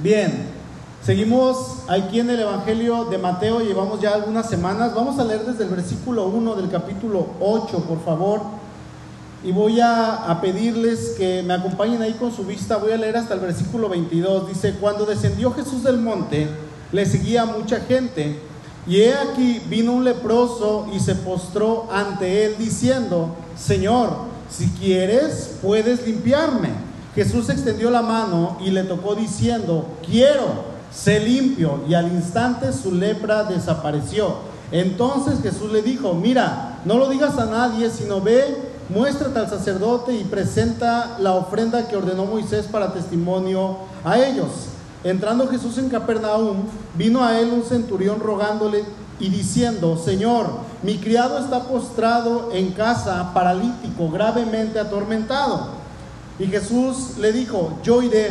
Bien, seguimos aquí en el Evangelio de Mateo, llevamos ya algunas semanas. Vamos a leer desde el versículo 1 del capítulo 8, por favor. Y voy a, pedirles que me acompañen ahí con su vista. Voy a leer hasta el versículo 22. Dice, cuando descendió Jesús del monte, le seguía mucha gente. Y he aquí vino un leproso y se postró ante él diciendo, Señor, si quieres, puedes limpiarme. Jesús extendió la mano y le tocó diciendo, quiero, sé limpio. Y al instante su lepra desapareció. Entonces Jesús le dijo, mira, no lo digas a nadie, sino ve, muéstrate al sacerdote y presenta la ofrenda que ordenó Moisés para testimonio a ellos. Entrando Jesús en Capernaum, vino a él un centurión rogándole y diciendo, Señor, mi criado está postrado en casa, paralítico, gravemente atormentado. Y Jesús le dijo, yo iré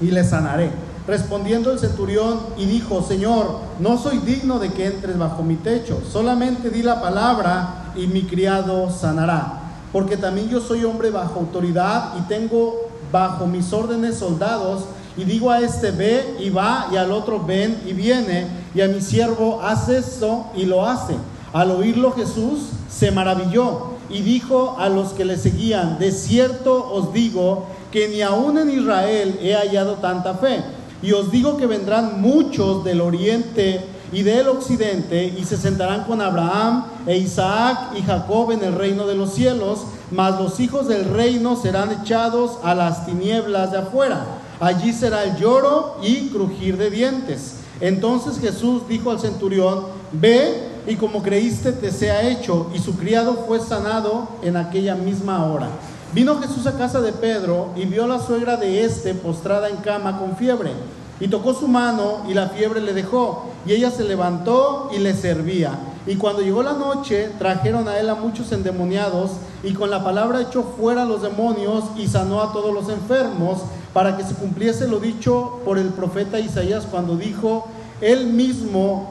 y le sanaré. Respondiendo el centurión y dijo, Señor, no soy digno de que entres bajo mi techo, solamente di la palabra y mi criado sanará. Porque también yo soy hombre bajo autoridad y tengo bajo mis órdenes soldados y digo a este ve y va y al otro ven y viene y a mi siervo hace esto y lo hace. Al oírlo Jesús se maravilló y dijo a los que le seguían, de cierto os digo que ni aún en Israel he hallado tanta fe. Y os digo que vendrán muchos del oriente y del occidente y se sentarán con Abraham e Isaac y Jacob en el reino de los cielos, mas los hijos del reino serán echados a las tinieblas de afuera. Allí será el lloro y crujir de dientes. Entonces Jesús dijo al centurión, ve y como creíste te sea hecho. Y su criado fue sanado en aquella misma hora. Vino Jesús a casa de Pedro y vio a la suegra de éste postrada en cama con fiebre. Y tocó su mano y la fiebre le dejó. Y ella se levantó y le servía. Y cuando llegó la noche, trajeron a él a muchos endemoniados y con la palabra echó fuera a los demonios y sanó a todos los enfermos para que se cumpliese lo dicho por el profeta Isaías cuando dijo, Él mismo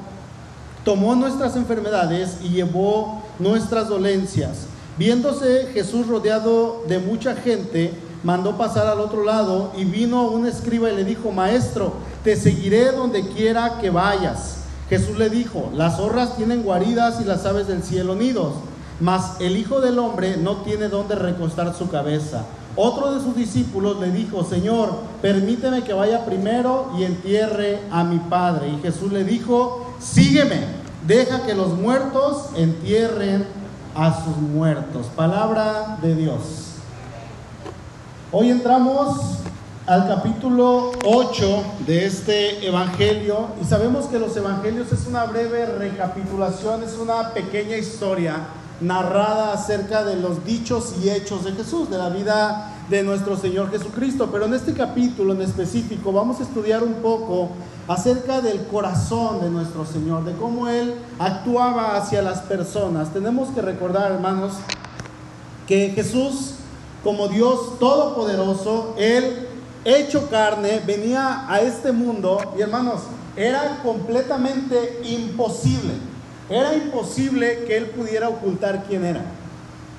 tomó nuestras enfermedades y llevó nuestras dolencias. Viéndose Jesús rodeado de mucha gente, mandó pasar al otro lado y vino un escriba y le dijo, Maestro, te seguiré donde quiera que vayas. Jesús le dijo, las zorras tienen guaridas y las aves del cielo nidos, mas el Hijo del Hombre no tiene donde recostar su cabeza. Otro de sus discípulos le dijo, Señor, permíteme que vaya primero y entierre a mi padre. Y Jesús le dijo, sígueme, deja que los muertos entierren a sus muertos. Palabra de Dios. Hoy entramos al capítulo 8 de este Evangelio y sabemos que los Evangelios es una breve recapitulación, es una pequeña historia narrada acerca de los dichos y hechos de Jesús, de la vida de nuestro Señor Jesucristo. Pero en este capítulo en específico vamos a estudiar un poco acerca del corazón de nuestro Señor, de cómo Él actuaba hacia las personas. Tenemos que recordar, hermanos, que Jesús, como Dios Todopoderoso, Él hecho carne, venía a este mundo y hermanos, era completamente imposible era imposible que él pudiera ocultar quién era.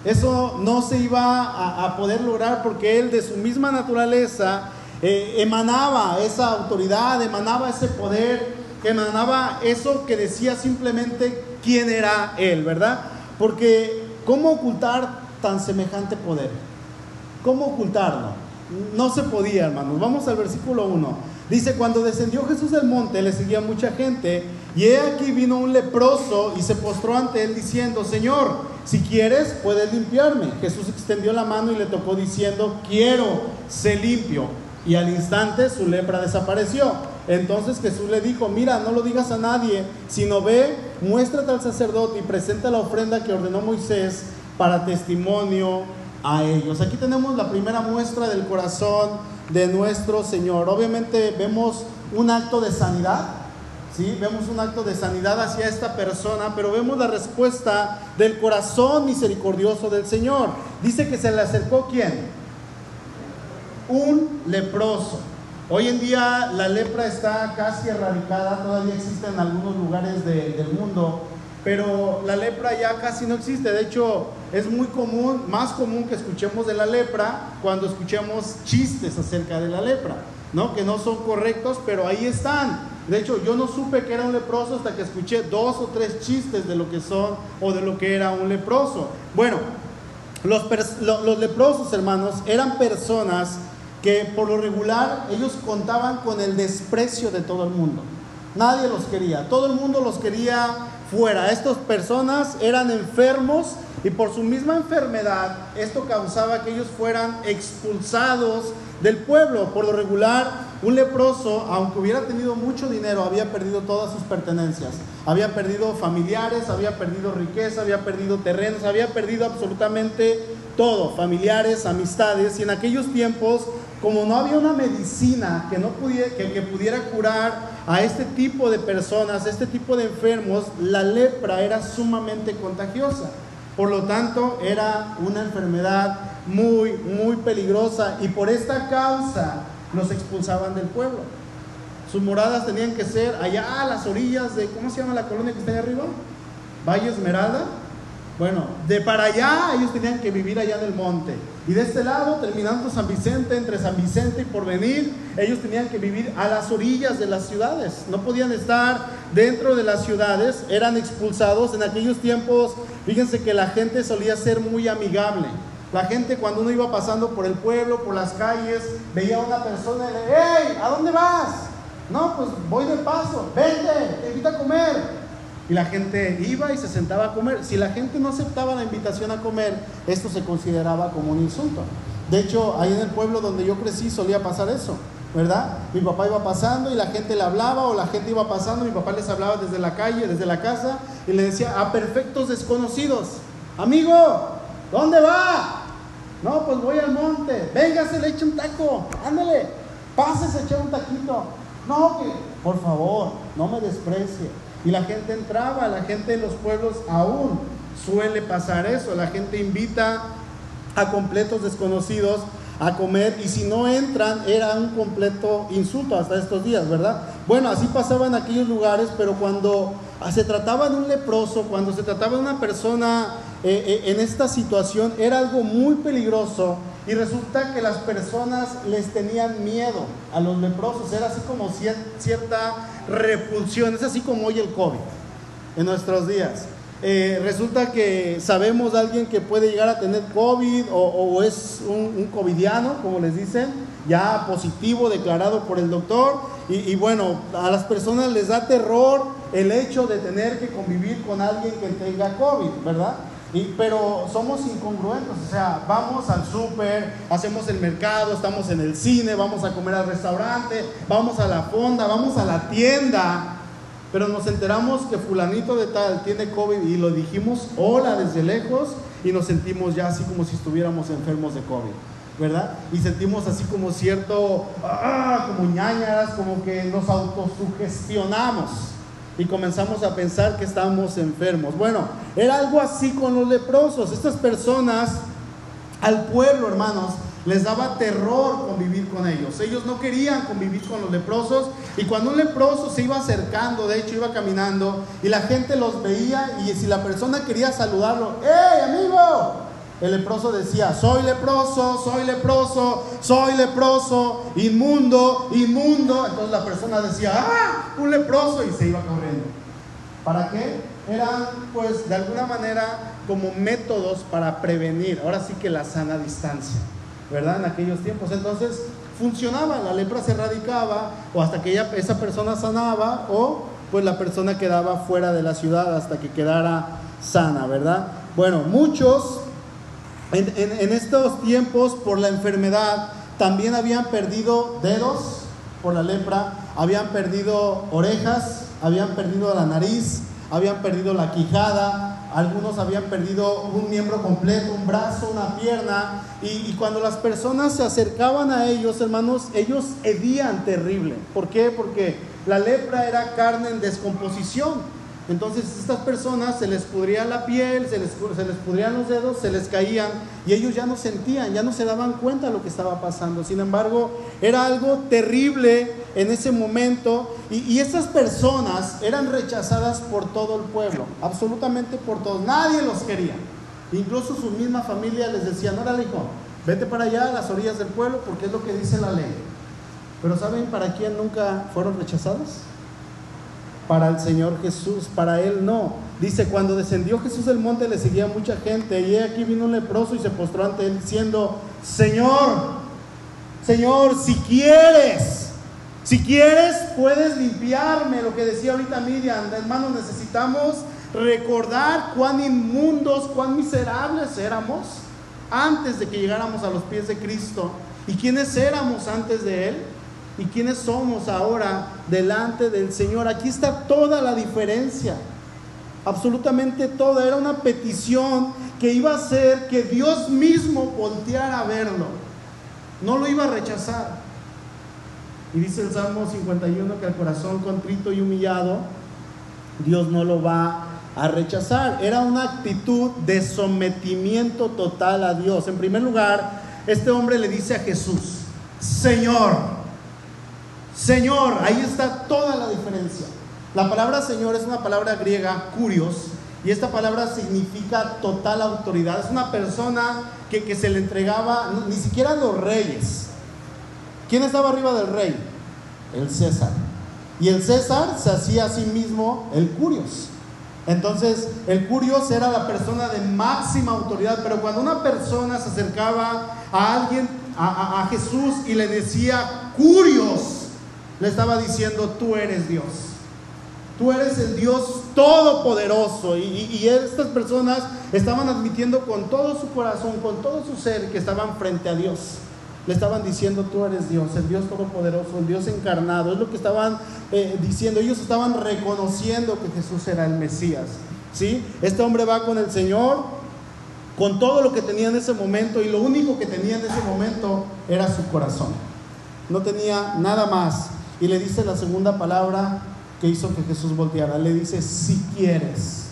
Eso no se iba a, poder lograr porque él de su misma naturaleza eh, emanaba esa autoridad, emanaba ese poder, emanaba eso que decía simplemente quién era él, ¿verdad? Porque ¿cómo ocultar tan semejante poder? ¿Cómo ocultarlo? No se podía, hermanos. Vamos al versículo 1. Dice, cuando descendió Jesús del monte, le seguía mucha gente, y he aquí vino un leproso y se postró ante él diciendo, Señor, si quieres, puedes limpiarme. Jesús extendió la mano y le tocó diciendo, quiero, sé limpio. Y al instante su lepra desapareció. Entonces Jesús le dijo, mira, no lo digas a nadie, sino ve, muéstrate al sacerdote y presenta la ofrenda que ordenó Moisés para testimonio a ellos. Aquí tenemos la primera muestra del corazón de nuestro Señor. Obviamente vemos un acto de sanidad, ¿sí? Vemos un acto de sanidad hacia esta persona, pero vemos la respuesta del corazón misericordioso del Señor. Dice que se le acercó quién? Un leproso. Hoy en día la lepra está casi erradicada, todavía existe en algunos lugares del mundo, pero la lepra ya casi no existe. De hecho, es muy común, más común que escuchemos de la lepra cuando escuchemos chistes acerca de la lepra. ¿no? Que no son correctos, pero ahí están. De hecho, yo no supe que era un leproso hasta que escuché dos o tres chistes de lo que son o de lo que era un leproso. Bueno, los, leprosos, hermanos, eran personas que por lo regular ellos contaban con el desprecio de todo el mundo. Nadie los quería, todo el mundo los quería fuera. Estas personas eran enfermos y por su misma enfermedad esto causaba que ellos fueran expulsados del pueblo. Por lo regular, un leproso, aunque hubiera tenido mucho dinero, había perdido todas sus pertenencias. Había perdido familiares, había perdido riqueza, había perdido terrenos, había perdido absolutamente todo, familiares, amistades. Y en aquellos tiempos, como no había una medicina que, no pudiera, que, pudiera curar a este tipo de personas, a este tipo de enfermos, la lepra era sumamente contagiosa. Por lo tanto, era una enfermedad muy, muy peligrosa y por esta causa los expulsaban del pueblo. Sus moradas tenían que ser allá a las orillas de, ¿cómo se llama la colonia que está ahí arriba? Valle Esmeralda. Bueno, de para allá ellos tenían que vivir allá en el monte. Y de este lado, terminando San Vicente, entre San Vicente y Porvenir, ellos tenían que vivir a las orillas de las ciudades. No podían estar dentro de las ciudades, eran expulsados. En aquellos tiempos, fíjense que la gente solía ser muy amigable. La gente cuando uno iba pasando por el pueblo, por las calles, veía a una persona y le ¡Hey! ¿A dónde vas? No, pues voy de paso, vente, te invito a comer. Y la gente iba y se sentaba a comer. Si la gente no aceptaba la invitación a comer, esto se consideraba como un insulto. De hecho, ahí en el pueblo donde yo crecí solía pasar eso, ¿verdad? Mi papá iba pasando y la gente le hablaba o la gente iba pasando, mi papá les hablaba desde la calle, desde la casa y le decía a perfectos desconocidos, amigo, ¿dónde va? No, pues voy al monte, véngase, le eche un taco, ándale, pásese, eche un taquito. No, que, por favor, no me desprecie. Y la gente entraba, la gente en los pueblos aún suele pasar eso. La gente invita a completos desconocidos a comer y si no entran era un completo insulto hasta estos días, ¿verdad? Bueno, así pasaba en aquellos lugares, pero cuando se trataba de un leproso, cuando se trataba de una persona eh, eh, en esta situación, era algo muy peligroso y resulta que las personas les tenían miedo a los leprosos, era así como cierta repulsión, es así como hoy el COVID en nuestros días. Eh, resulta que sabemos de alguien que puede llegar a tener COVID o, es un, un, covidiano, como les dicen, ya positivo, declarado por el doctor. Y, y, bueno, a las personas les da terror el hecho de tener que convivir con alguien que tenga COVID, ¿verdad? pero somos incongruentes, o sea, vamos al súper, hacemos el mercado, estamos en el cine, vamos a comer al restaurante, vamos a la fonda, vamos a la tienda, pero nos enteramos que fulanito de tal tiene COVID y lo dijimos hola desde lejos y nos sentimos ya así como si estuviéramos enfermos de COVID, ¿verdad? Y sentimos así como cierto, ah, como ñañaras, como que nos autosugestionamos y comenzamos a pensar que estamos enfermos. Bueno, era algo así con los leprosos. Estas personas al pueblo, hermanos, les daba terror convivir con ellos. Ellos no querían convivir con los leprosos y cuando un leproso se iba acercando, de hecho iba caminando y la gente los veía y si la persona quería saludarlo, ¡Hey, amigo! El leproso decía, soy leproso, soy leproso, soy leproso, inmundo, inmundo. Entonces la persona decía, ah, un leproso y se iba corriendo. ¿Para qué? Eran pues de alguna manera como métodos para prevenir, ahora sí que la sana distancia, ¿verdad? En aquellos tiempos. Entonces funcionaba, la lepra se erradicaba o hasta que esa persona sanaba o pues la persona quedaba fuera de la ciudad hasta que quedara sana, ¿verdad? Bueno, muchos en, estos tiempos, por la enfermedad, también habían perdido dedos por la lepra, habían perdido orejas, habían perdido la nariz, habían perdido la quijada, algunos habían perdido un miembro completo, un brazo, una pierna, y, y, cuando las personas se acercaban a ellos, hermanos, ellos hedían terrible. ¿Por qué? Porque la lepra era carne en descomposición. Entonces estas personas se les pudría la piel, se les, se les pudrían los dedos, se les caían y ellos ya no sentían, ya no se daban cuenta de lo que estaba pasando. Sin embargo, era algo terrible en ese momento y, y estas personas eran rechazadas por todo el pueblo, absolutamente por todos. Nadie los quería. Incluso su misma familia les decía, no, hijo, vete para allá a las orillas del pueblo porque es lo que dice la ley. Pero ¿saben para quién nunca fueron rechazados? Para el Señor Jesús, para Él no. Dice, cuando descendió Jesús del monte le seguía mucha gente y aquí vino un leproso y se postró ante Él diciendo, Señor, Señor, si quieres, si quieres puedes limpiarme, lo que decía ahorita Miriam, hermanos, necesitamos recordar cuán inmundos, cuán miserables éramos antes de que llegáramos a los pies de Cristo. ¿Y quiénes éramos antes de Él? ¿Y quiénes somos ahora delante del Señor? Aquí está toda la diferencia. Absolutamente toda. Era una petición que iba a hacer que Dios mismo volteara a verlo. No lo iba a rechazar. Y dice el Salmo 51 que el corazón contrito y humillado, Dios no lo va a rechazar. Era una actitud de sometimiento total a Dios. En primer lugar, este hombre le dice a Jesús, Señor, Señor, ahí está toda la diferencia. La palabra Señor es una palabra griega, curios, y esta palabra significa total autoridad. Es una persona que, que se le entregaba, ni siquiera a los reyes. ¿Quién estaba arriba del rey? El César. Y el César se hacía a sí mismo el curios. Entonces, el curios era la persona de máxima autoridad, pero cuando una persona se acercaba a alguien, a, Jesús, y le decía curios, le estaba diciendo, tú eres Dios. Tú eres el Dios todopoderoso. Y, y, estas personas estaban admitiendo con todo su corazón, con todo su ser, que estaban frente a Dios. Le estaban diciendo, tú eres Dios, el Dios todopoderoso, el Dios encarnado. Es lo que estaban eh, diciendo. Ellos estaban reconociendo que Jesús era el Mesías. ¿sí? Este hombre va con el Señor, con todo lo que tenía en ese momento, y lo único que tenía en ese momento era su corazón. No tenía nada más. Y le dice la segunda palabra que hizo que Jesús volteara. Le dice, si quieres.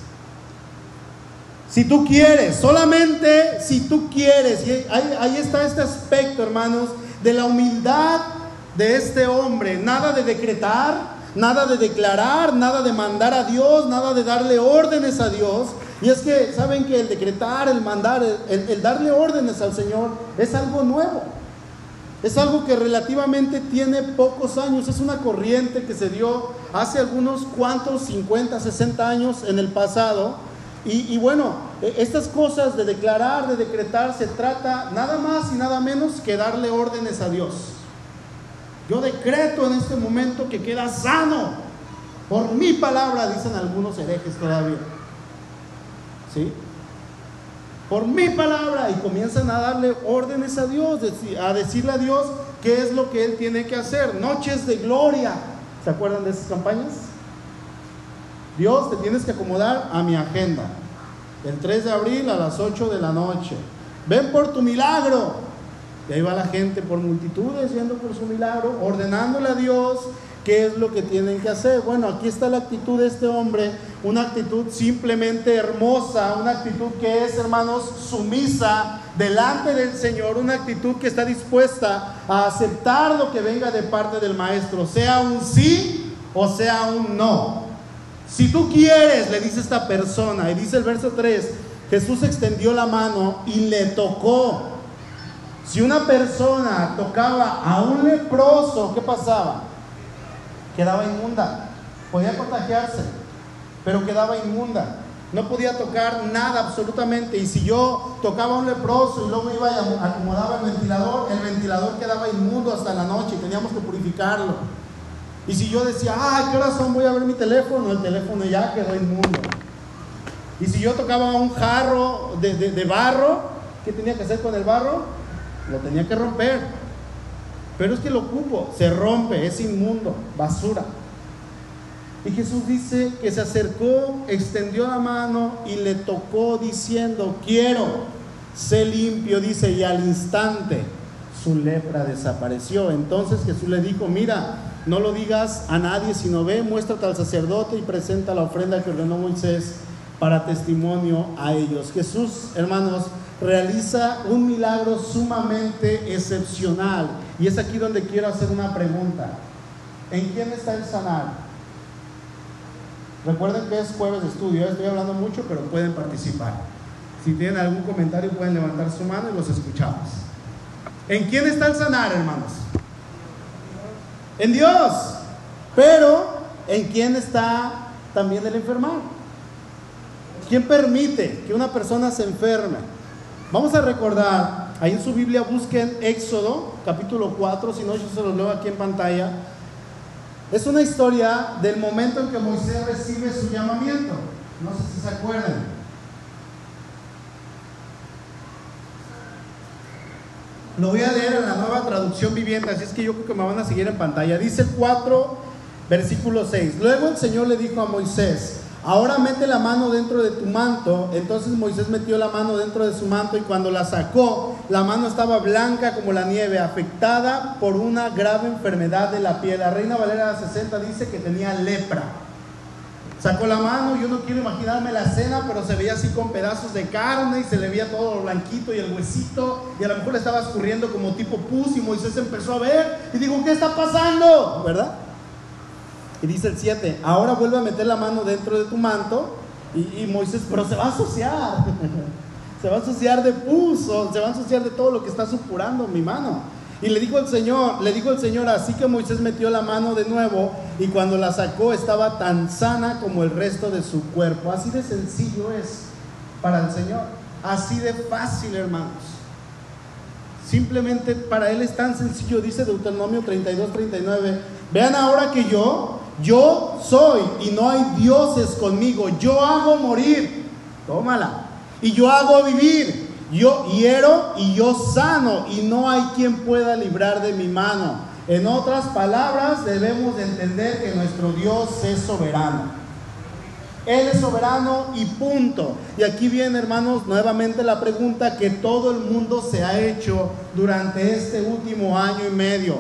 Si tú quieres, solamente si tú quieres. Y ahí, está este aspecto, hermanos, de la humildad de este hombre. Nada de decretar, nada de declarar, nada de mandar a Dios, nada de darle órdenes a Dios. Y es que saben que el decretar, el mandar, el darle órdenes al Señor es algo nuevo. Es algo que relativamente tiene pocos años, es una corriente que se dio hace algunos cuantos, 50, 60 años en el pasado, y, bueno, e, estas cosas de declarar, de decretar, se trata nada más y nada menos que darle órdenes a Dios. Yo decreto en este momento que queda sano por mi palabra, dicen algunos herejes todavía. ¿Sí? Por mi palabra. Y comienzan a darle órdenes a Dios, a decirle a Dios qué es lo que Él tiene que hacer. Noches de gloria. ¿Se acuerdan de esas campañas? Dios, te tienes que acomodar a mi agenda. El 3 de abril a las 8 de la noche. Ven por tu milagro. Y ahí va la gente por multitudes yendo por su milagro, ordenándole a Dios qué es lo que tienen que hacer. Bueno, aquí está la actitud de este hombre, una actitud simplemente hermosa, una actitud que es, hermanos, sumisa delante del Señor, una actitud que está dispuesta a aceptar lo que venga de parte del Maestro, sea un sí o sea un no. Si tú quieres, le dice esta persona, y dice el verso 3, Jesús extendió la mano y le tocó. Si una persona tocaba a un leproso, ¿qué pasaba? Quedaba inmunda. Podía contagiarse, pero quedaba inmunda. No podía tocar nada absolutamente. Y si yo tocaba un leproso y luego iba y acomodaba el ventilador, el ventilador quedaba inmundo hasta la noche y teníamos que purificarlo. Y si yo decía, ah, ¿qué horas son? Voy a ver mi teléfono, el teléfono ya quedó inmundo. Y si yo tocaba un jarro de, barro, ¿qué tenía que hacer con el barro? Lo tenía que romper. Pero es que lo ocupo, se rompe, es inmundo, basura. Y Jesús dice que se acercó, extendió la mano y le tocó diciendo, quiero, sé limpio, dice, y al instante su lepra desapareció. Entonces Jesús le dijo, mira, no lo digas a nadie, sino ve, muéstrate al sacerdote y presenta la ofrenda que ordenó Moisés para testimonio a ellos. Jesús, hermanos, realiza un milagro sumamente excepcional. Y es aquí donde quiero hacer una pregunta. ¿En quién está el sanar? Recuerden que es jueves de estudio, estoy hablando mucho, pero pueden participar. Si tienen algún comentario pueden levantar su mano y los escuchamos. ¿En quién está el sanar, hermanos? En Dios. Pero, ¿en quién está también el enfermar? ¿Quién permite que una persona se enferme? Vamos a recordar, ahí en su Biblia busquen Éxodo, capítulo 4, si no yo se lo leo aquí en pantalla. Es una historia del momento en que Moisés recibe su llamamiento. No sé si se acuerdan. Lo voy a leer en la nueva traducción viviente, así es que yo creo que me van a seguir en pantalla. Dice el 4, versículo 6. Luego el Señor le dijo a Moisés, ahora mete la mano dentro de tu manto. Entonces Moisés metió la mano dentro de su manto y cuando la sacó, la mano estaba blanca como la nieve, afectada por una grave enfermedad de la piel. La reina Valera 60 dice que tenía lepra. Sacó la mano, yo no quiero imaginarme la escena, pero se veía así con pedazos de carne y se le veía todo lo blanquito y el huesito y a lo mejor le estaba escurriendo como tipo pus y Moisés empezó a ver y dijo, ¿qué está pasando? ¿Verdad? Y dice el 7, ahora vuelve a meter la mano dentro de tu manto y, y Moisés, pero se va a asociar, se va a asociar de pus se va a asociar de todo lo que está supurando mi mano. Y le dijo el Señor, le dijo el Señor, así que Moisés metió la mano de nuevo y cuando la sacó estaba tan sana como el resto de su cuerpo. Así de sencillo es para el Señor, así de fácil, hermanos. Simplemente para Él es tan sencillo, dice Deuteronomio 32, 39. Vean ahora que yo, yo soy y no hay dioses conmigo. Yo hago morir, tómala. Y yo hago vivir. Yo hiero y yo sano y no hay quien pueda librar de mi mano. En otras palabras, debemos de entender que nuestro Dios es soberano. Él es soberano y punto. Y aquí viene, hermanos, nuevamente la pregunta que todo el mundo se ha hecho durante este último año y medio.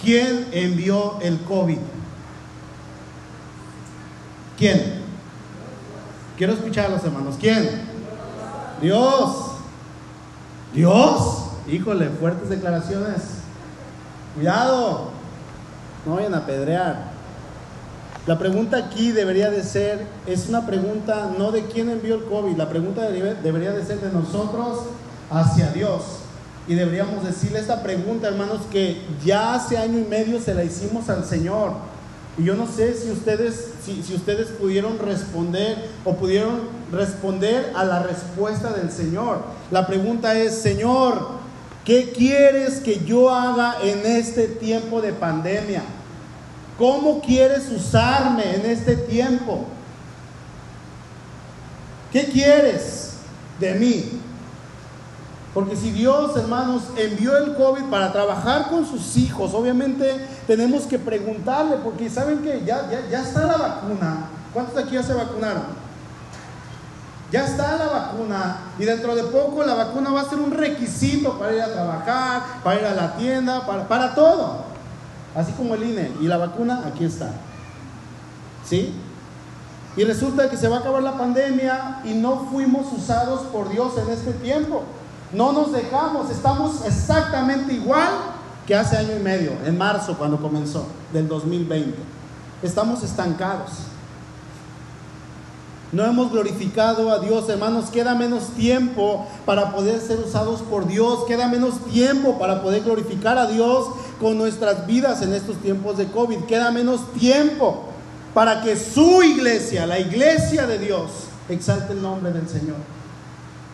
¿Quién envió el COVID? ¿Quién? Quiero escuchar a los hermanos. ¿Quién? Dios. Dios, híjole, fuertes declaraciones. Cuidado, no vayan a pedrear. La pregunta aquí debería de ser, es una pregunta no de quién envió el COVID, la pregunta debería de ser de nosotros hacia Dios. Y deberíamos decirle esta pregunta, hermanos, que ya hace año y medio se la hicimos al Señor. Y yo no sé si ustedes, si, si ustedes pudieron responder o pudieron responder a la respuesta del Señor. La pregunta es, Señor, ¿qué quieres que yo haga en este tiempo de pandemia? ¿Cómo quieres usarme en este tiempo? ¿Qué quieres de mí? Porque si Dios, hermanos, envió el COVID para trabajar con sus hijos, obviamente tenemos que preguntarle, porque saben que ya, ya, está la vacuna. ¿Cuántos de aquí ya se vacunaron? Ya está la vacuna y dentro de poco la vacuna va a ser un requisito para ir a trabajar, para ir a la tienda, para, para todo. Así como el INE. Y la vacuna aquí está. ¿Sí? Y resulta que se va a acabar la pandemia y no fuimos usados por Dios en este tiempo. No nos dejamos, estamos exactamente igual que hace año y medio, en marzo cuando comenzó, del 2020. Estamos estancados. No hemos glorificado a Dios, hermanos. Queda menos tiempo para poder ser usados por Dios. Queda menos tiempo para poder glorificar a Dios con nuestras vidas en estos tiempos de COVID. Queda menos tiempo para que su iglesia, la iglesia de Dios, exalte el nombre del Señor.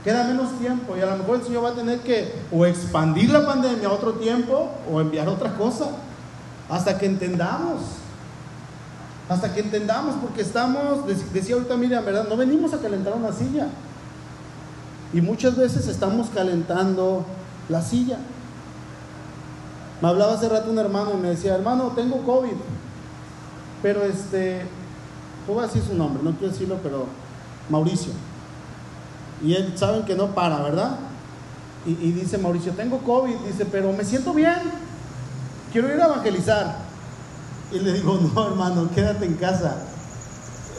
Queda menos tiempo y a lo mejor el Señor va a tener que o expandir la pandemia a otro tiempo o enviar otra cosa hasta que entendamos. Hasta que entendamos, porque estamos, decía ahorita Miriam, ¿verdad? No venimos a calentar una silla. Y muchas veces estamos calentando la silla. Me hablaba hace rato un hermano y me decía, hermano, tengo COVID. Pero este, ¿cómo decir su nombre? No quiero decirlo, pero Mauricio. Y él saben que no para, ¿verdad? Y, dice Mauricio, tengo COVID, dice, pero me siento bien, quiero ir a evangelizar. Y le digo, no, hermano, quédate en casa.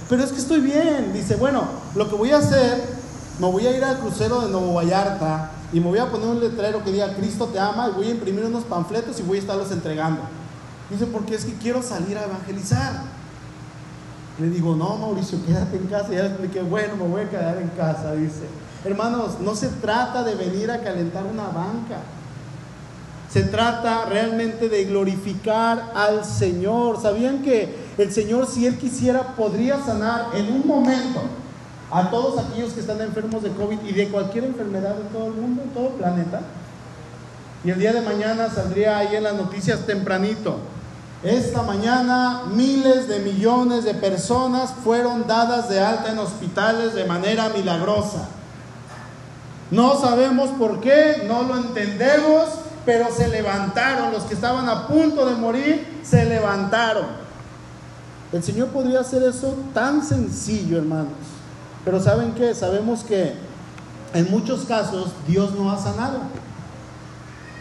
Pero es que estoy bien. Dice, bueno, lo que voy a hacer, me voy a ir al crucero de Nuevo Vallarta y me voy a poner un letrero que diga Cristo te ama y voy a imprimir unos panfletos y voy a estarlos entregando. Dice, porque es que quiero salir a evangelizar. Le digo, no, Mauricio, quédate en casa. Y ya le expliqué, bueno, me voy a quedar en casa, dice. Hermanos, no se trata de venir a calentar una banca. Se trata realmente de glorificar al Señor. ¿Sabían que el Señor, si Él quisiera, podría sanar en un momento a todos aquellos que están enfermos de COVID y de cualquier enfermedad en todo el mundo, todo el planeta? Y el día de mañana saldría ahí en las noticias tempranito. Esta mañana miles de millones de personas fueron dadas de alta en hospitales de manera milagrosa. No sabemos por qué, no lo entendemos, pero se levantaron. Los que estaban a punto de morir, se levantaron. El Señor podría hacer eso tan sencillo, hermanos. Pero ¿saben qué? Sabemos que en muchos casos Dios no ha sanado.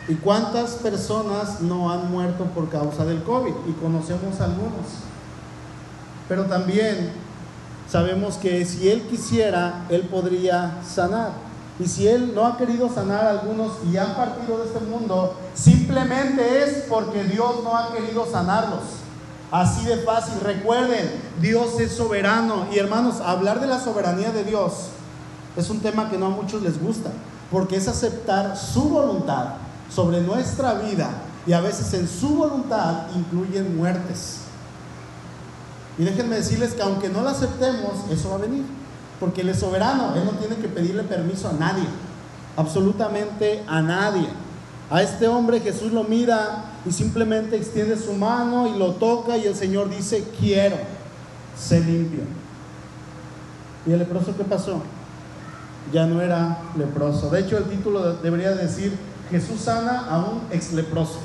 ¿Y cuántas personas no han muerto por causa del COVID? Y conocemos algunos. Pero también sabemos que si Él quisiera, Él podría sanar. Y si Él no ha querido sanar a algunos y han partido de este mundo, simplemente es porque Dios no ha querido sanarlos. Así de fácil. Recuerden, Dios es soberano. Y hermanos, hablar de la soberanía de Dios es un tema que no a muchos les gusta, porque es aceptar su voluntad sobre nuestra vida y a veces en su voluntad incluyen muertes. Y déjenme decirles que aunque no la aceptemos, eso va a venir. Porque Él es soberano, Él no tiene que pedirle permiso a nadie, absolutamente a nadie. A este hombre Jesús lo mira y simplemente extiende su mano y lo toca y el Señor dice, quiero, se limpio. ¿Y el leproso qué pasó? Ya no era leproso. De hecho, el título debería decir, Jesús sana a un ex leproso.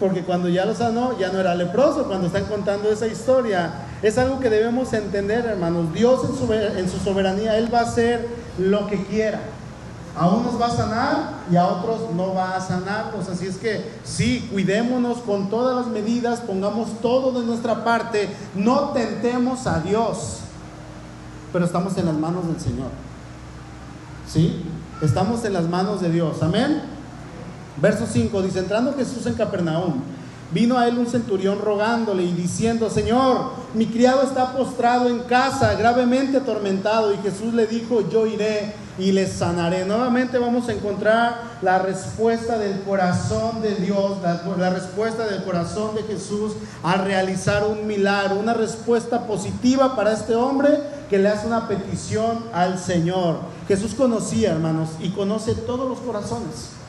Porque cuando ya lo sanó, ya no era leproso. Cuando están contando esa historia, es algo que debemos entender, hermanos. Dios en su, en su soberanía, Él va a hacer lo que quiera. A unos va a sanar y a otros no va a sanarlos. Así es que sí, cuidémonos con todas las medidas, pongamos todo de nuestra parte, no tentemos a Dios, pero estamos en las manos del Señor. ¿Sí? Estamos en las manos de Dios. Amén. Verso 5 dice, entrando Jesús en Capernaum, vino a él un centurión rogándole y diciendo, Señor, mi criado está postrado en casa, gravemente atormentado. Y Jesús le dijo, yo iré y le sanaré. Nuevamente vamos a encontrar la respuesta del corazón de Dios, la, la respuesta del corazón de Jesús a realizar un milagro, una respuesta positiva para este hombre que le hace una petición al Señor. Jesús conocía, hermanos, y conoce todos los corazones.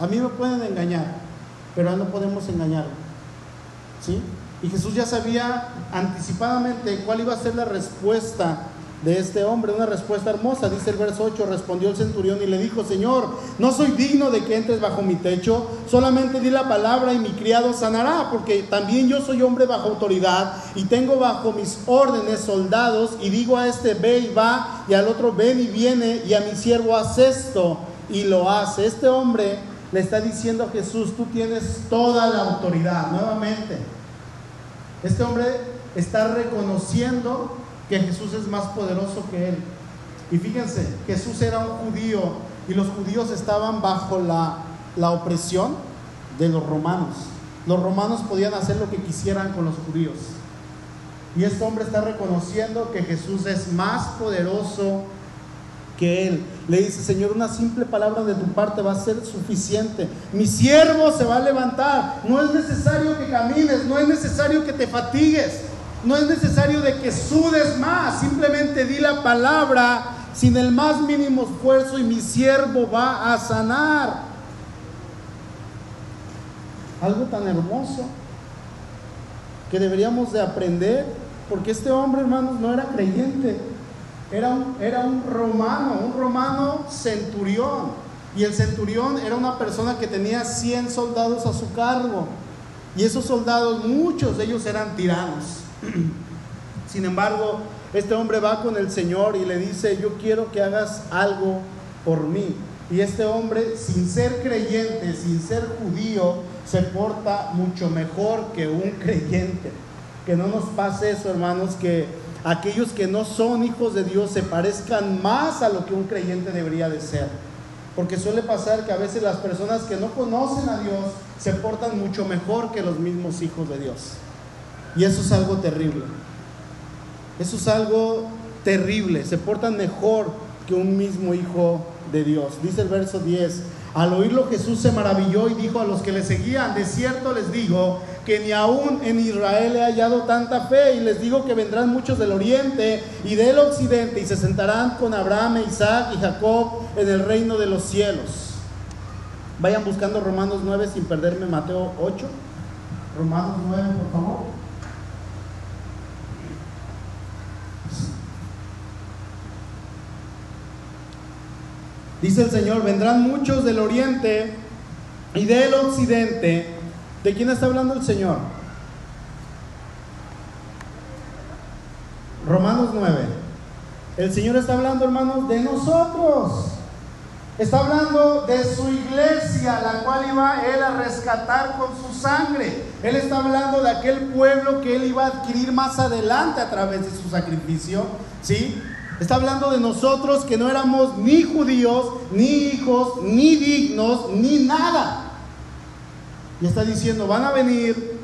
A mí me pueden engañar, pero no podemos engañar. ¿Sí? Y Jesús ya sabía anticipadamente cuál iba a ser la respuesta de este hombre, una respuesta hermosa. Dice el verso 8, respondió el centurión y le dijo, Señor, no soy digno de que entres bajo mi techo, solamente di la palabra y mi criado sanará, porque también yo soy hombre bajo autoridad y tengo bajo mis órdenes soldados y digo a este ve y va y al otro ven y viene y a mi siervo haz esto y lo hace. Este hombre le está diciendo a Jesús, tú tienes toda la autoridad. Nuevamente, este hombre está reconociendo que Jesús es más poderoso que él. Y fíjense, Jesús era un judío y los judíos estaban bajo la, la opresión de los romanos. Los romanos podían hacer lo que quisieran con los judíos. Y este hombre está reconociendo que Jesús es más poderoso que él. Le dice, Señor, una simple palabra de tu parte va a ser suficiente. Mi siervo se va a levantar. No es necesario que camines, no es necesario que te fatigues, no es necesario de que sudes más. Simplemente di la palabra sin el más mínimo esfuerzo y mi siervo va a sanar. Algo tan hermoso que deberíamos de aprender, porque este hombre, hermanos, no era creyente era un, era un romano, un romano centurión. Y el centurión era una persona que tenía 100 soldados a su cargo. Y esos soldados, muchos de ellos eran tiranos. Sin embargo, este hombre va con el Señor y le dice, yo quiero que hagas algo por mí. Y este hombre, sin ser creyente, sin ser judío, se porta mucho mejor que un creyente. Que no nos pase eso, hermanos, que aquellos que no son hijos de Dios se parezcan más a lo que un creyente debería de ser. Porque suele pasar que a veces las personas que no conocen a Dios se portan mucho mejor que los mismos hijos de Dios. Y eso es algo terrible. Eso es algo terrible. Se portan mejor que un mismo hijo de Dios. Dice el verso 10. Al oírlo Jesús se maravilló y dijo a los que le seguían, de cierto les digo que ni aún en Israel he hallado tanta fe y les digo que vendrán muchos del oriente y del occidente y se sentarán con Abraham, Isaac y Jacob en el reino de los cielos. Vayan buscando Romanos 9 sin perderme Mateo 8. Romanos 9, por favor. Dice el Señor, vendrán muchos del oriente y del occidente. ¿De quién está hablando el Señor? Romanos 9. El Señor está hablando, hermanos, de nosotros. Está hablando de su iglesia, la cual iba él a rescatar con su sangre. Él está hablando de aquel pueblo que él iba a adquirir más adelante a través de su sacrificio. ¿Sí? Está hablando de nosotros que no éramos ni judíos, ni hijos, ni dignos, ni nada. Y está diciendo, van a venir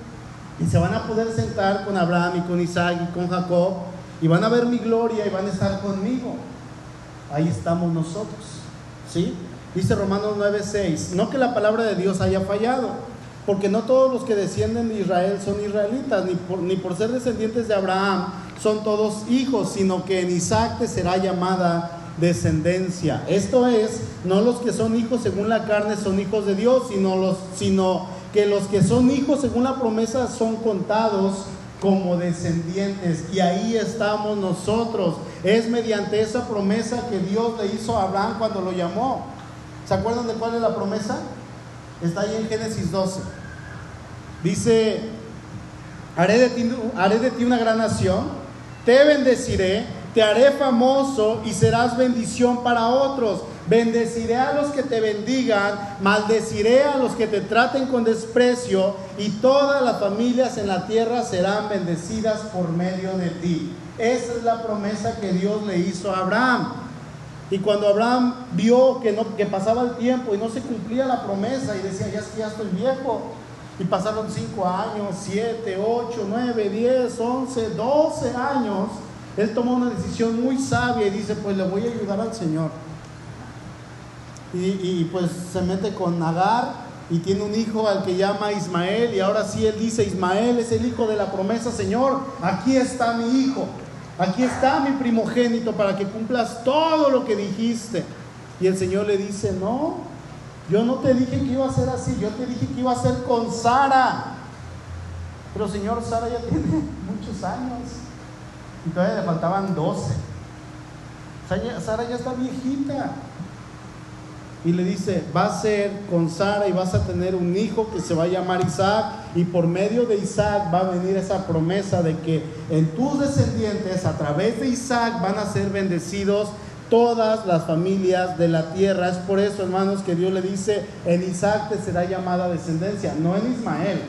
y se van a poder sentar con Abraham y con Isaac y con Jacob y van a ver mi gloria y van a estar conmigo. Ahí estamos nosotros. ¿Sí? Dice Romanos 9:6, no que la palabra de Dios haya fallado, porque no todos los que descienden de Israel son israelitas, ni por, ni por ser descendientes de Abraham son todos hijos, sino que en Isaac te será llamada descendencia. Esto es, no los que son hijos según la carne son hijos de Dios, sino, los, sino que los que son hijos según la promesa son contados como descendientes. Y ahí estamos nosotros. Es mediante esa promesa que Dios le hizo a Abraham cuando lo llamó. ¿Se acuerdan de cuál es la promesa? Está ahí en Génesis 12. Dice, haré de ti, haré de ti una gran nación, te bendeciré, te haré famoso y serás bendición para otros. Bendeciré a los que te bendigan, maldeciré a los que te traten con desprecio, y todas las familias en la tierra serán bendecidas por medio de ti. Esa es la promesa que Dios le hizo a Abraham. Y cuando Abraham vio que, no, que pasaba el tiempo y no se cumplía la promesa y decía, ya ya estoy viejo, y pasaron 5 años, 7, 8, 9, 10, 11, 12 años, él tomó una decisión muy sabia y dice, pues le voy a ayudar al Señor. Y, pues se mete con Agar y tiene un hijo al que llama Ismael y ahora sí él dice, Ismael es el hijo de la promesa, Señor, aquí está mi hijo, aquí está mi primogénito para que cumplas todo lo que dijiste. Y el Señor le dice, no, yo no te dije que iba a ser así, yo te dije que iba a ser con Sara. Pero Señor, Sara ya tiene muchos años y todavía le faltaban 12. Sara ya está viejita y le dice, va a ser con Sara y vas a tener un hijo que se va a llamar Isaac y por medio de Isaac va a venir esa promesa de que en tus descendientes a través de Isaac van a ser bendecidos todas las familias de la tierra. Es por eso, hermanos, que Dios le dice, en Isaac te será llamada descendencia, no en Ismael.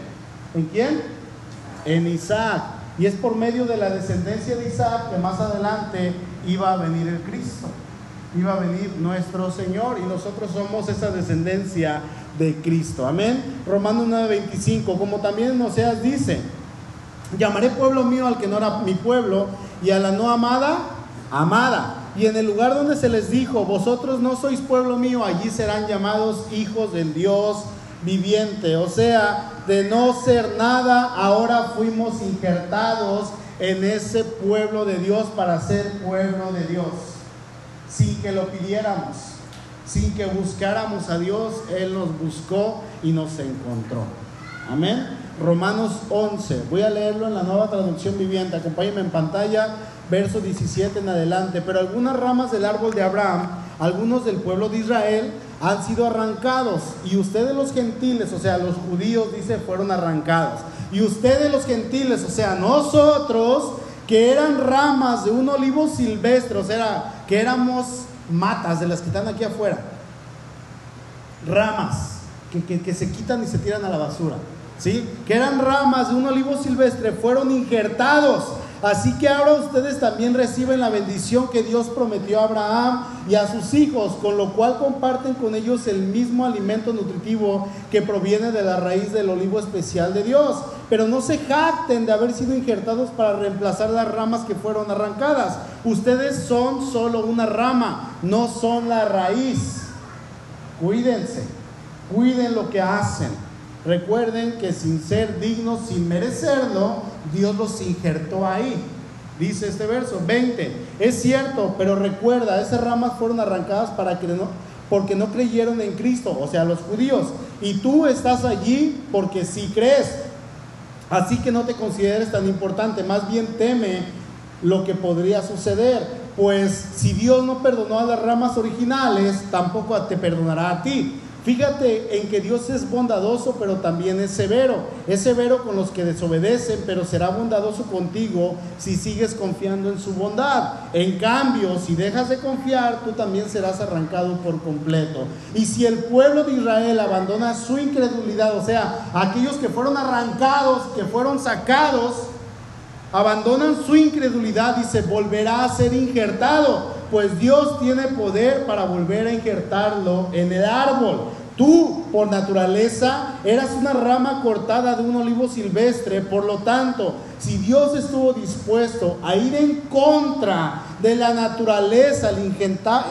¿En quién? En Isaac. Y es por medio de la descendencia de Isaac que más adelante iba a venir el Cristo iba a venir nuestro Señor y nosotros somos esa descendencia de Cristo. Amén. Romanos 9:25, como también en Oseas dice, llamaré pueblo mío al que no era mi pueblo y a la no amada, amada. Y en el lugar donde se les dijo, vosotros no sois pueblo mío, allí serán llamados hijos del Dios viviente. O sea, de no ser nada, ahora fuimos injertados en ese pueblo de Dios para ser pueblo de Dios sin que lo pidiéramos, sin que buscáramos a Dios, Él nos buscó y nos encontró. Amén. Romanos 11, voy a leerlo en la nueva traducción viviente, acompáñenme en pantalla, verso 17 en adelante. Pero algunas ramas del árbol de Abraham, algunos del pueblo de Israel, han sido arrancados. Y ustedes los gentiles, o sea, los judíos, dice, fueron arrancados. Y ustedes los gentiles, o sea, nosotros, que eran ramas de un olivo silvestre, o sea, que éramos matas de las que están aquí afuera, ramas que, que, se quitan y se tiran a la basura, ¿sí? Que eran ramas de un olivo silvestre, fueron injertados. Así que ahora ustedes también reciben la bendición que Dios prometió a Abraham y a sus hijos, con lo cual comparten con ellos el mismo alimento nutritivo que proviene de la raíz del olivo especial de Dios pero no se jacten de haber sido injertados para reemplazar las ramas que fueron arrancadas. Ustedes son solo una rama, no son la raíz. cuídense, cuiden lo que hacen. Recuerden que sin ser dignos, sin merecerlo, Dios los injertó ahí. Dice este verso 20, es cierto, pero recuerda, esas ramas fueron arrancadas para que no, porque no creyeron en Cristo, o sea, los judíos. Y tú estás allí porque sí crees. Así que no te consideres tan importante, más bien teme lo que podría suceder. Pues si Dios no perdonó a las ramas originales, tampoco te perdonará a ti. Fíjate en que Dios es bondadoso, pero también es severo. Es severo con los que desobedecen, pero será bondadoso contigo si sigues confiando en su bondad. En cambio, si dejas de confiar, tú también serás arrancado por completo. Y si el pueblo de Israel abandona su incredulidad, o sea, aquellos que fueron arrancados, que fueron sacados, abandonan su incredulidad y se volverá a ser injertado pues Dios tiene poder para volver a injertarlo en el árbol. Tú, por naturaleza, eras una rama cortada de un olivo silvestre, por lo tanto, si Dios estuvo dispuesto a ir en contra de la naturaleza al,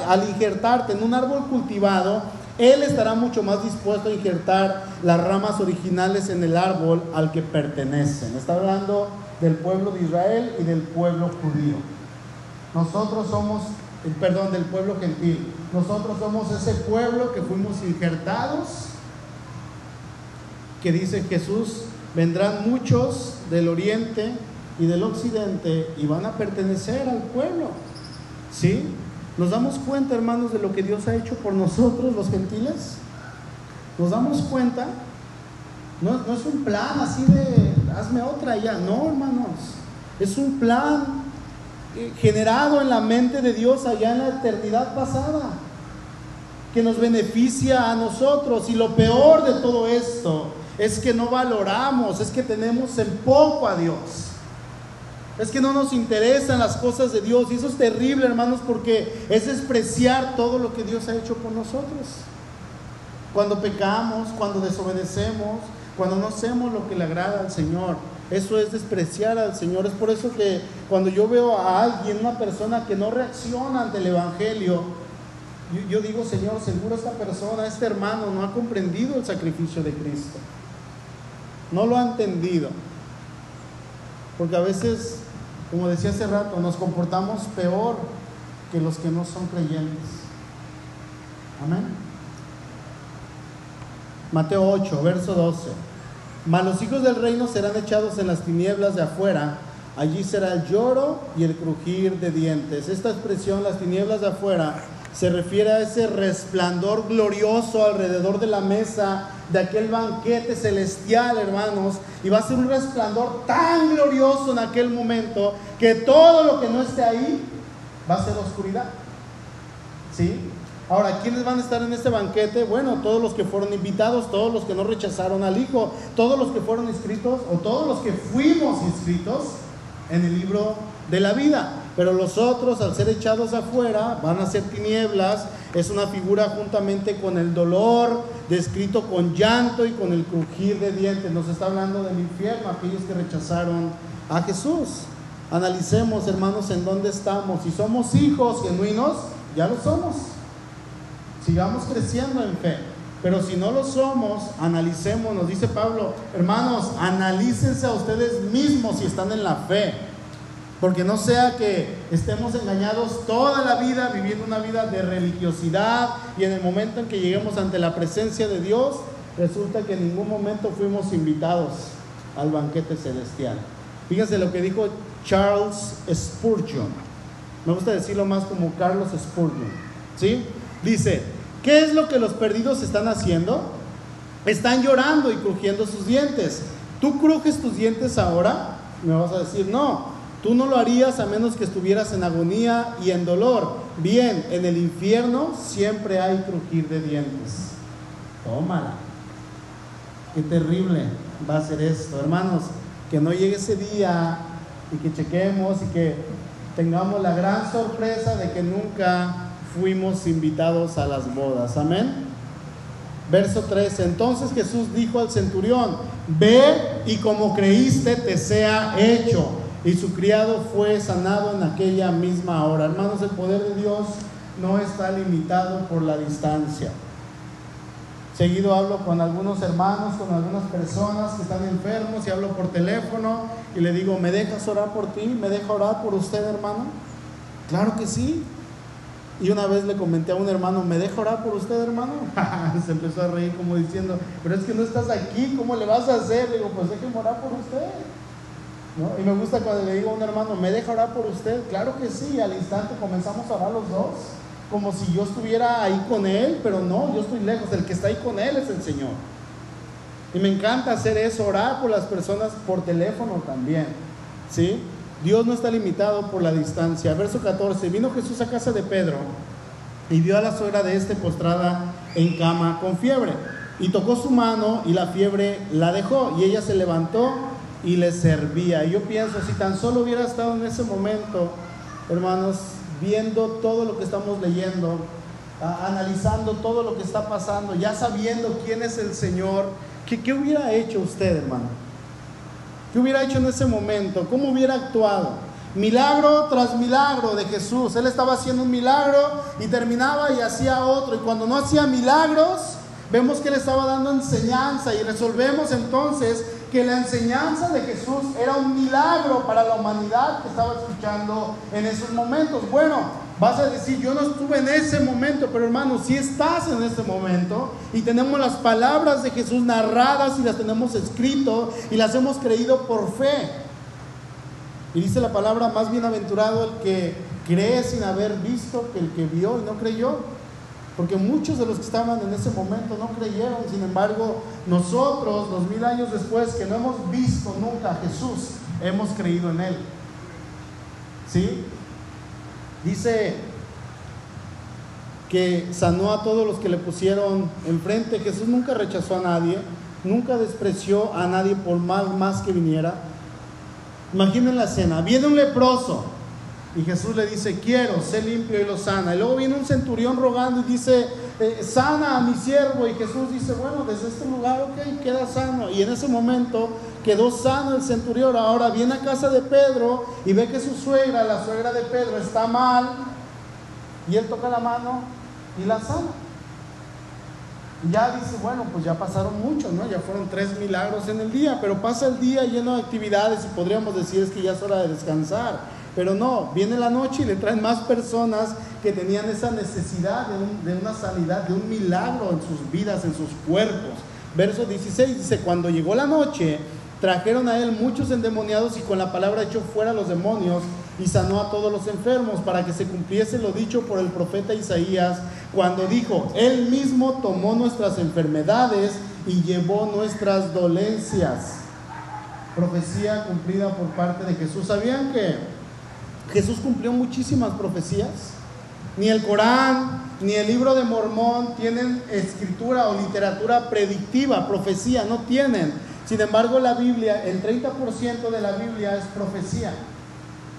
al injertarte en un árbol cultivado, Él estará mucho más dispuesto a injertar las ramas originales en el árbol al que pertenecen. Está hablando del pueblo de Israel y del pueblo judío. Nosotros somos el perdón del pueblo gentil. Nosotros somos ese pueblo que fuimos injertados, que dice Jesús, vendrán muchos del oriente y del occidente y van a pertenecer al pueblo. ¿Sí? ¿Nos damos cuenta, hermanos, de lo que Dios ha hecho por nosotros, los gentiles? ¿Nos damos cuenta? No, no es un plan así de, hazme otra ya, no, hermanos. Es un plan generado en la mente de Dios allá en la eternidad pasada, que nos beneficia a nosotros. Y lo peor de todo esto es que no valoramos, es que tenemos en poco a Dios. Es que no nos interesan las cosas de Dios. Y eso es terrible, hermanos, porque es despreciar todo lo que Dios ha hecho por nosotros. Cuando pecamos, cuando desobedecemos, cuando no hacemos lo que le agrada al Señor. Eso es despreciar al Señor. Es por eso que cuando yo veo a alguien, una persona que no reacciona ante el Evangelio, yo, digo, Señor, seguro esta persona, este hermano no ha comprendido el sacrificio de Cristo. No lo ha entendido. Porque a veces, como decía hace rato, nos comportamos peor que los que no son creyentes. Amén. Mateo 8, verso 12. Mas los hijos del reino serán echados en las tinieblas de afuera. Allí será el lloro y el crujir de dientes. Esta expresión, las tinieblas de afuera, se refiere a ese resplandor glorioso alrededor de la mesa de aquel banquete celestial, hermanos. Y va a ser un resplandor tan glorioso en aquel momento que todo lo que no esté ahí va a ser oscuridad. ¿Sí? Ahora, ¿quiénes van a estar en este banquete? Bueno, todos los que fueron invitados, todos los que no rechazaron al Hijo, todos los que fueron inscritos o todos los que fuimos inscritos en el libro de la vida. Pero los otros, al ser echados afuera, van a ser tinieblas. Es una figura juntamente con el dolor, descrito con llanto y con el crujir de dientes. Nos está hablando del infierno, aquellos que rechazaron a Jesús. Analicemos, hermanos, en dónde estamos. Si somos hijos genuinos, ya lo somos sigamos creciendo en fe. Pero si no lo somos, analicemos, nos dice Pablo, hermanos, analícense a ustedes mismos si están en la fe. Porque no sea que estemos engañados toda la vida viviendo una vida de religiosidad y en el momento en que lleguemos ante la presencia de Dios, resulta que en ningún momento fuimos invitados al banquete celestial. Fíjense lo que dijo Charles Spurgeon. Me gusta decirlo más como Carlos Spurgeon. ¿Sí? Dice, ¿qué es lo que los perdidos están haciendo? Están llorando y crujiendo sus dientes. ¿Tú crujes tus dientes ahora? Me vas a decir, no, tú no lo harías a menos que estuvieras en agonía y en dolor. Bien, en el infierno siempre hay crujir de dientes. Tómala. Qué terrible va a ser esto, hermanos. Que no llegue ese día y que chequemos y que tengamos la gran sorpresa de que nunca fuimos invitados a las bodas. Amén. Verso 3. Entonces Jesús dijo al centurión, ve y como creíste te sea hecho. Y su criado fue sanado en aquella misma hora. Hermanos, el poder de Dios no está limitado por la distancia. Seguido hablo con algunos hermanos, con algunas personas que están enfermos y hablo por teléfono y le digo, ¿me dejas orar por ti? ¿Me deja orar por usted, hermano? Claro que sí. Y una vez le comenté a un hermano, ¿me deja orar por usted, hermano? Se empezó a reír como diciendo, pero es que no estás aquí, ¿cómo le vas a hacer? Le digo, pues déjeme orar por usted. Y me gusta cuando le digo a un hermano, ¿me deja orar por usted? Claro que sí, al instante comenzamos a orar los dos como si yo estuviera ahí con Él, pero no, yo estoy lejos, el que está ahí con Él es el Señor. Y me encanta hacer eso, orar por las personas por teléfono también. ¿Sí? Dios no está limitado por la distancia. Verso 14, vino Jesús a casa de Pedro y vio a la suegra de este postrada en cama con fiebre. Y tocó su mano y la fiebre la dejó y ella se levantó y le servía. Y yo pienso, si tan solo hubiera estado en ese momento, hermanos, viendo todo lo que estamos leyendo, analizando todo lo que está pasando, ya sabiendo quién es el Señor, ¿qué, ¿qué hubiera hecho usted, hermano? ¿Qué hubiera hecho en ese momento? ¿Cómo hubiera actuado? Milagro tras milagro de Jesús. Él estaba haciendo un milagro y terminaba y hacía otro. Y cuando no hacía milagros, vemos que él estaba dando enseñanza y resolvemos entonces que la enseñanza de Jesús era un milagro para la humanidad que estaba escuchando en esos momentos. Bueno, vas a decir, yo no estuve en ese momento, pero hermano, si estás en ese momento y tenemos las palabras de Jesús narradas y las tenemos escrito y las hemos creído por fe. Y dice la palabra, más bienaventurado el que cree sin haber visto que el que vio y no creyó. Porque muchos de los que estaban en ese momento no creyeron. Sin embargo, nosotros, dos mil años después, que no hemos visto nunca a Jesús, hemos creído en Él. ¿Sí? Dice que sanó a todos los que le pusieron enfrente. Jesús nunca rechazó a nadie, nunca despreció a nadie por mal más que viniera. Imaginen la escena. Viene un leproso y Jesús le dice, quiero, sé limpio y lo sana. Y luego viene un centurión rogando y dice, eh, sana a mi siervo. Y Jesús dice, bueno, desde este lugar, ok, queda sano. Y en ese momento quedó sano el centurión. Ahora viene a casa de Pedro y ve que su suegra, la suegra de Pedro, está mal. Y él toca la mano y la sana. Ya dice, bueno, pues ya pasaron mucho, ¿no? Ya fueron tres milagros en el día, pero pasa el día lleno de actividades y podríamos decir es que ya es hora de descansar. Pero no, viene la noche y le traen más personas que tenían esa necesidad de, una sanidad, de un milagro en sus vidas, en sus cuerpos. Verso 16 dice, cuando llegó la noche, trajeron a él muchos endemoniados y con la palabra echó fuera los demonios y sanó a todos los enfermos para que se cumpliese lo dicho por el profeta Isaías cuando dijo, él mismo tomó nuestras enfermedades y llevó nuestras dolencias. Profecía cumplida por parte de Jesús. ¿Sabían que Jesús cumplió muchísimas profecías. Ni el Corán, ni el libro de Mormón tienen escritura o literatura predictiva, profecía, no tienen. Sin embargo, la Biblia, el 30% de la Biblia es profecía.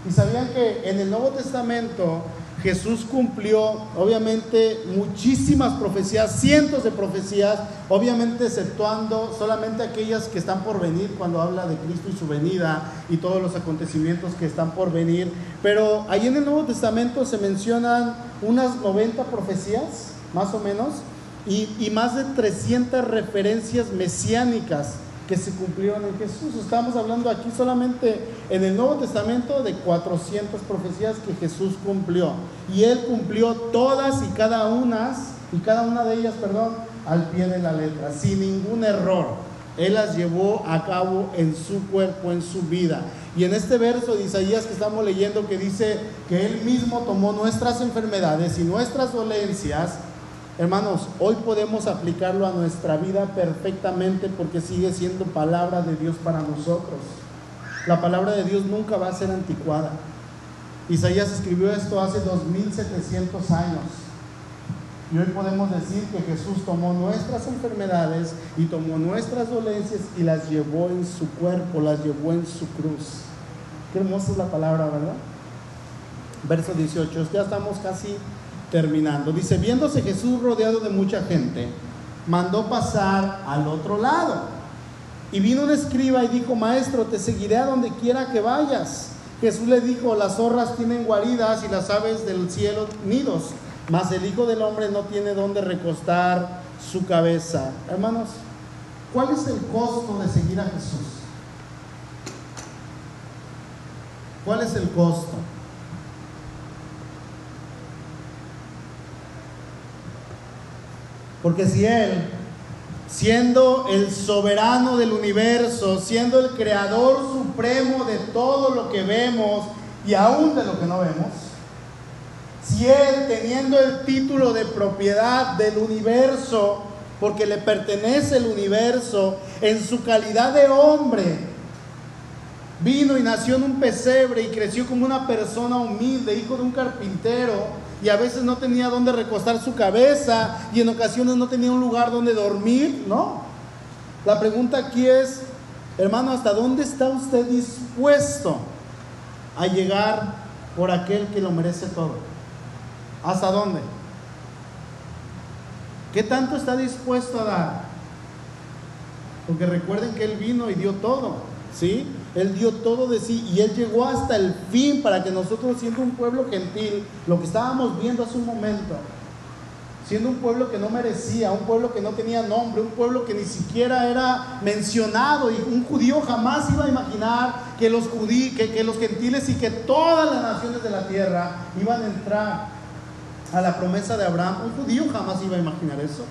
Y sabían que en el Nuevo Testamento Jesús cumplió, obviamente, muchísimas profecías, cientos de profecías, obviamente exceptuando solamente aquellas que están por venir cuando habla de Cristo y su venida y todos los acontecimientos que están por venir. Pero ahí en el Nuevo Testamento se mencionan unas 90 profecías, más o menos, y, y más de 300 referencias mesiánicas que se cumplieron en Jesús. Estamos hablando aquí solamente en el Nuevo Testamento de 400 profecías que Jesús cumplió. Y Él cumplió todas y cada una, y cada una de ellas, perdón, al pie de la letra, sin ningún error. Él las llevó a cabo en su cuerpo, en su vida. Y en este verso de Isaías que estamos leyendo que dice que Él mismo tomó nuestras enfermedades y nuestras dolencias, Hermanos, hoy podemos aplicarlo a nuestra vida perfectamente porque sigue siendo palabra de Dios para nosotros. La palabra de Dios nunca va a ser anticuada. Isaías escribió esto hace 2700 años. Y hoy podemos decir que Jesús tomó nuestras enfermedades y tomó nuestras dolencias y las llevó en su cuerpo, las llevó en su cruz. Qué hermosa es la palabra, ¿verdad? Verso 18. Ya estamos casi terminando. Dice, viéndose Jesús rodeado de mucha gente, mandó pasar al otro lado. Y vino un escriba y dijo, maestro, te seguiré a donde quiera que vayas. Jesús le dijo, las zorras tienen guaridas y las aves del cielo nidos, mas el Hijo del Hombre no tiene donde recostar su cabeza. Hermanos, ¿cuál es el costo de seguir a Jesús? ¿Cuál es el costo? Porque si Él, siendo el soberano del universo, siendo el creador supremo de todo lo que vemos y aún de lo que no vemos, si Él, teniendo el título de propiedad del universo, porque le pertenece el universo, en su calidad de hombre, vino y nació en un pesebre y creció como una persona humilde, hijo de un carpintero, y a veces no tenía dónde recostar su cabeza y en ocasiones no tenía un lugar donde dormir, ¿no? La pregunta aquí es, hermano, ¿hasta dónde está usted dispuesto a llegar por aquel que lo merece todo? ¿Hasta dónde? ¿Qué tanto está dispuesto a dar? Porque recuerden que Él vino y dio todo, ¿sí? Él dio todo de sí y Él llegó hasta el fin para que nosotros, siendo un pueblo gentil, lo que estábamos viendo hace un momento, siendo un pueblo que no merecía, un pueblo que no tenía nombre, un pueblo que ni siquiera era mencionado y un judío jamás iba a imaginar que los, judí, que, que los gentiles y que todas las naciones de la tierra iban a entrar a la promesa de Abraham. Un judío jamás iba a imaginar eso.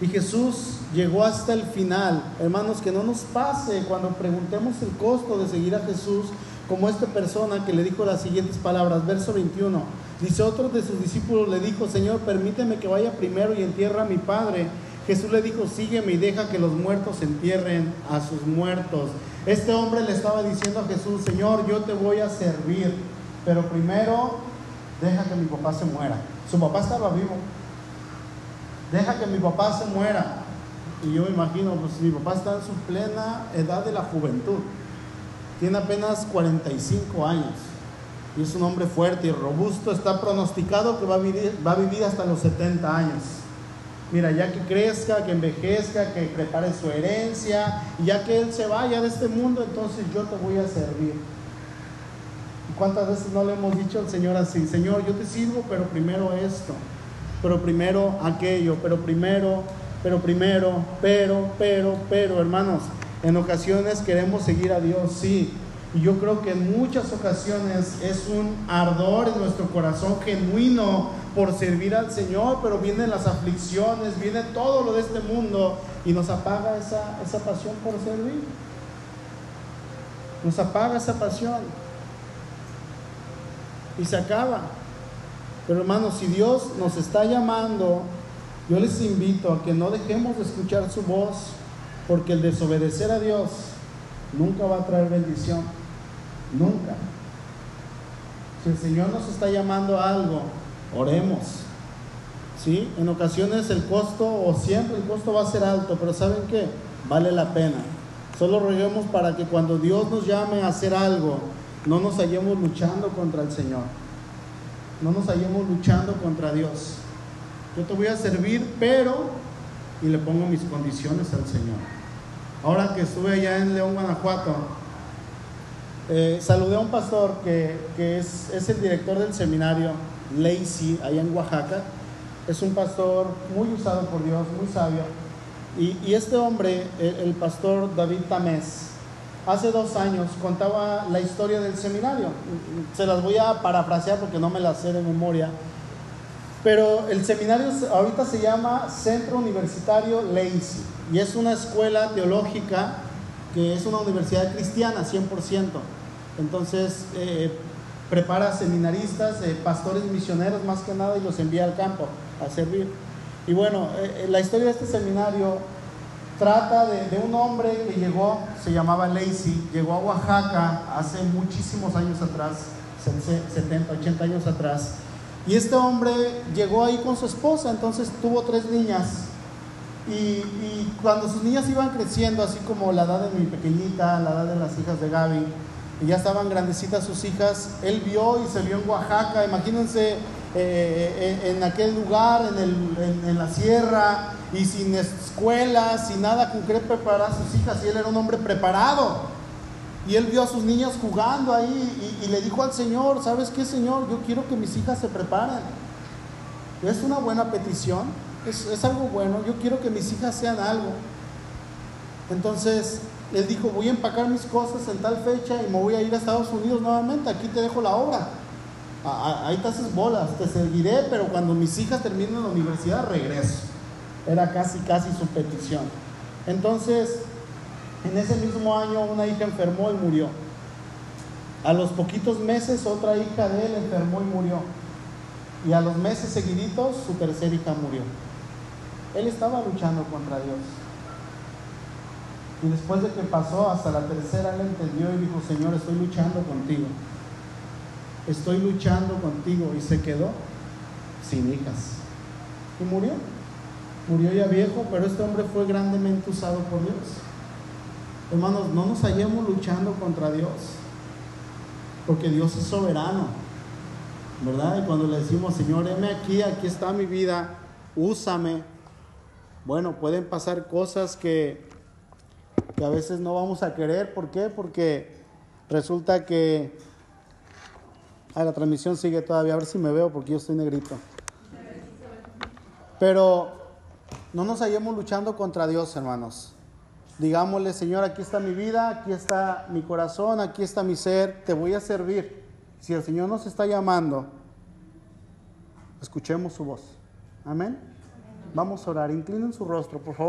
Y Jesús llegó hasta el final. Hermanos, que no nos pase cuando preguntemos el costo de seguir a Jesús, como esta persona que le dijo las siguientes palabras, verso 21. Dice, otro de sus discípulos le dijo, Señor, permíteme que vaya primero y entierre a mi padre. Jesús le dijo, sígueme y deja que los muertos entierren a sus muertos. Este hombre le estaba diciendo a Jesús, Señor, yo te voy a servir, pero primero deja que mi papá se muera. Su papá estaba vivo. Deja que mi papá se muera. Y yo imagino, pues mi papá está en su plena edad de la juventud. Tiene apenas 45 años. Y es un hombre fuerte y robusto. Está pronosticado que va a vivir, va a vivir hasta los 70 años. Mira, ya que crezca, que envejezca, que prepare su herencia, y ya que él se vaya de este mundo, entonces yo te voy a servir. ¿Cuántas veces no le hemos dicho al Señor así? Señor, yo te sirvo, pero primero esto, pero primero aquello, pero primero, pero primero, pero, pero, pero, hermanos, en ocasiones queremos seguir a Dios, sí. Y yo creo que en muchas ocasiones es un ardor en nuestro corazón genuino por servir al Señor, pero vienen las aflicciones, viene todo lo de este mundo y nos apaga esa, esa pasión por servir. Nos apaga esa pasión y se acaba. Pero hermanos, si Dios nos está llamando, yo les invito a que no dejemos de escuchar su voz, porque el desobedecer a Dios nunca va a traer bendición. Nunca. Si el Señor nos está llamando a algo, oremos. ¿Sí? En ocasiones el costo, o siempre el costo va a ser alto, pero ¿saben qué? Vale la pena. Solo roguemos para que cuando Dios nos llame a hacer algo, no nos hallemos luchando contra el Señor. No nos hallemos luchando contra Dios. Yo te voy a servir, pero, y le pongo mis condiciones al Señor. Ahora que estuve allá en León, Guanajuato, eh, saludé a un pastor que, es, el director del seminario Lacey, allá en Oaxaca. Es un pastor muy usado por Dios, muy sabio. Y, este hombre, el, el pastor David Tamés, hace dos años contaba la historia del seminario. Se las voy a parafrasear porque no me las sé de memoria. Pero el seminario ahorita se llama Centro Universitario Lacey y es una escuela teológica que es una universidad cristiana 100%. Entonces eh, prepara seminaristas, eh, pastores misioneros más que nada y los envía al campo a servir. Y bueno, eh, la historia de este seminario trata de, un hombre que llegó, se llamaba Lacey, llegó a Oaxaca hace muchísimos años atrás, 70, 80 años atrás. Y este hombre llegó ahí con su esposa, entonces tuvo tres niñas. Y, y, cuando sus niñas iban creciendo, así como la edad de mi pequeñita, la edad de las hijas de Gaby, y ya estaban grandecitas sus hijas, él vio y se vio en Oaxaca, imagínense eh, en, aquel lugar, en, el, en, la sierra, y sin escuela, sin nada con qué preparar a sus hijas, y él era un hombre preparado. Y él vio a sus niñas jugando ahí y, le dijo al Señor, ¿sabes qué, Señor? Yo quiero que mis hijas se preparen. Es una buena petición. es, es algo bueno, yo quiero que mis hijas sean algo. Entonces, él dijo, voy a empacar mis cosas en tal fecha y me voy a ir a Estados Unidos nuevamente, aquí te dejo la obra. Ahí te haces bolas, te seguiré, pero cuando mis hijas terminen la universidad regreso. Era casi, casi su petición. Entonces, en ese mismo año una hija enfermó y murió. A los poquitos meses otra hija de él enfermó y murió. Y a los meses seguiditos su tercera hija murió. Él estaba luchando contra Dios. Y después de que pasó hasta la tercera, él entendió y dijo, Señor, estoy luchando contigo. Estoy luchando contigo. Y se quedó sin hijas. Y murió. Murió ya viejo, pero este hombre fue grandemente usado por Dios. Hermanos, no nos hallemos luchando contra Dios. Porque Dios es soberano. ¿Verdad? Y cuando le decimos, Señor, heme aquí, aquí está mi vida, úsame. Bueno, pueden pasar cosas que que a veces no vamos a querer. ¿Por qué? Porque resulta que... Ah, la transmisión sigue todavía, a ver si me veo porque yo estoy negrito. Pero no nos hallemos luchando contra Dios, hermanos. Digámosle, Señor, aquí está mi vida, aquí está mi corazón, aquí está mi ser, te voy a servir. Si el Señor nos está llamando, escuchemos su voz. Amén. Vamos a orar. Inclinen su rostro, por favor.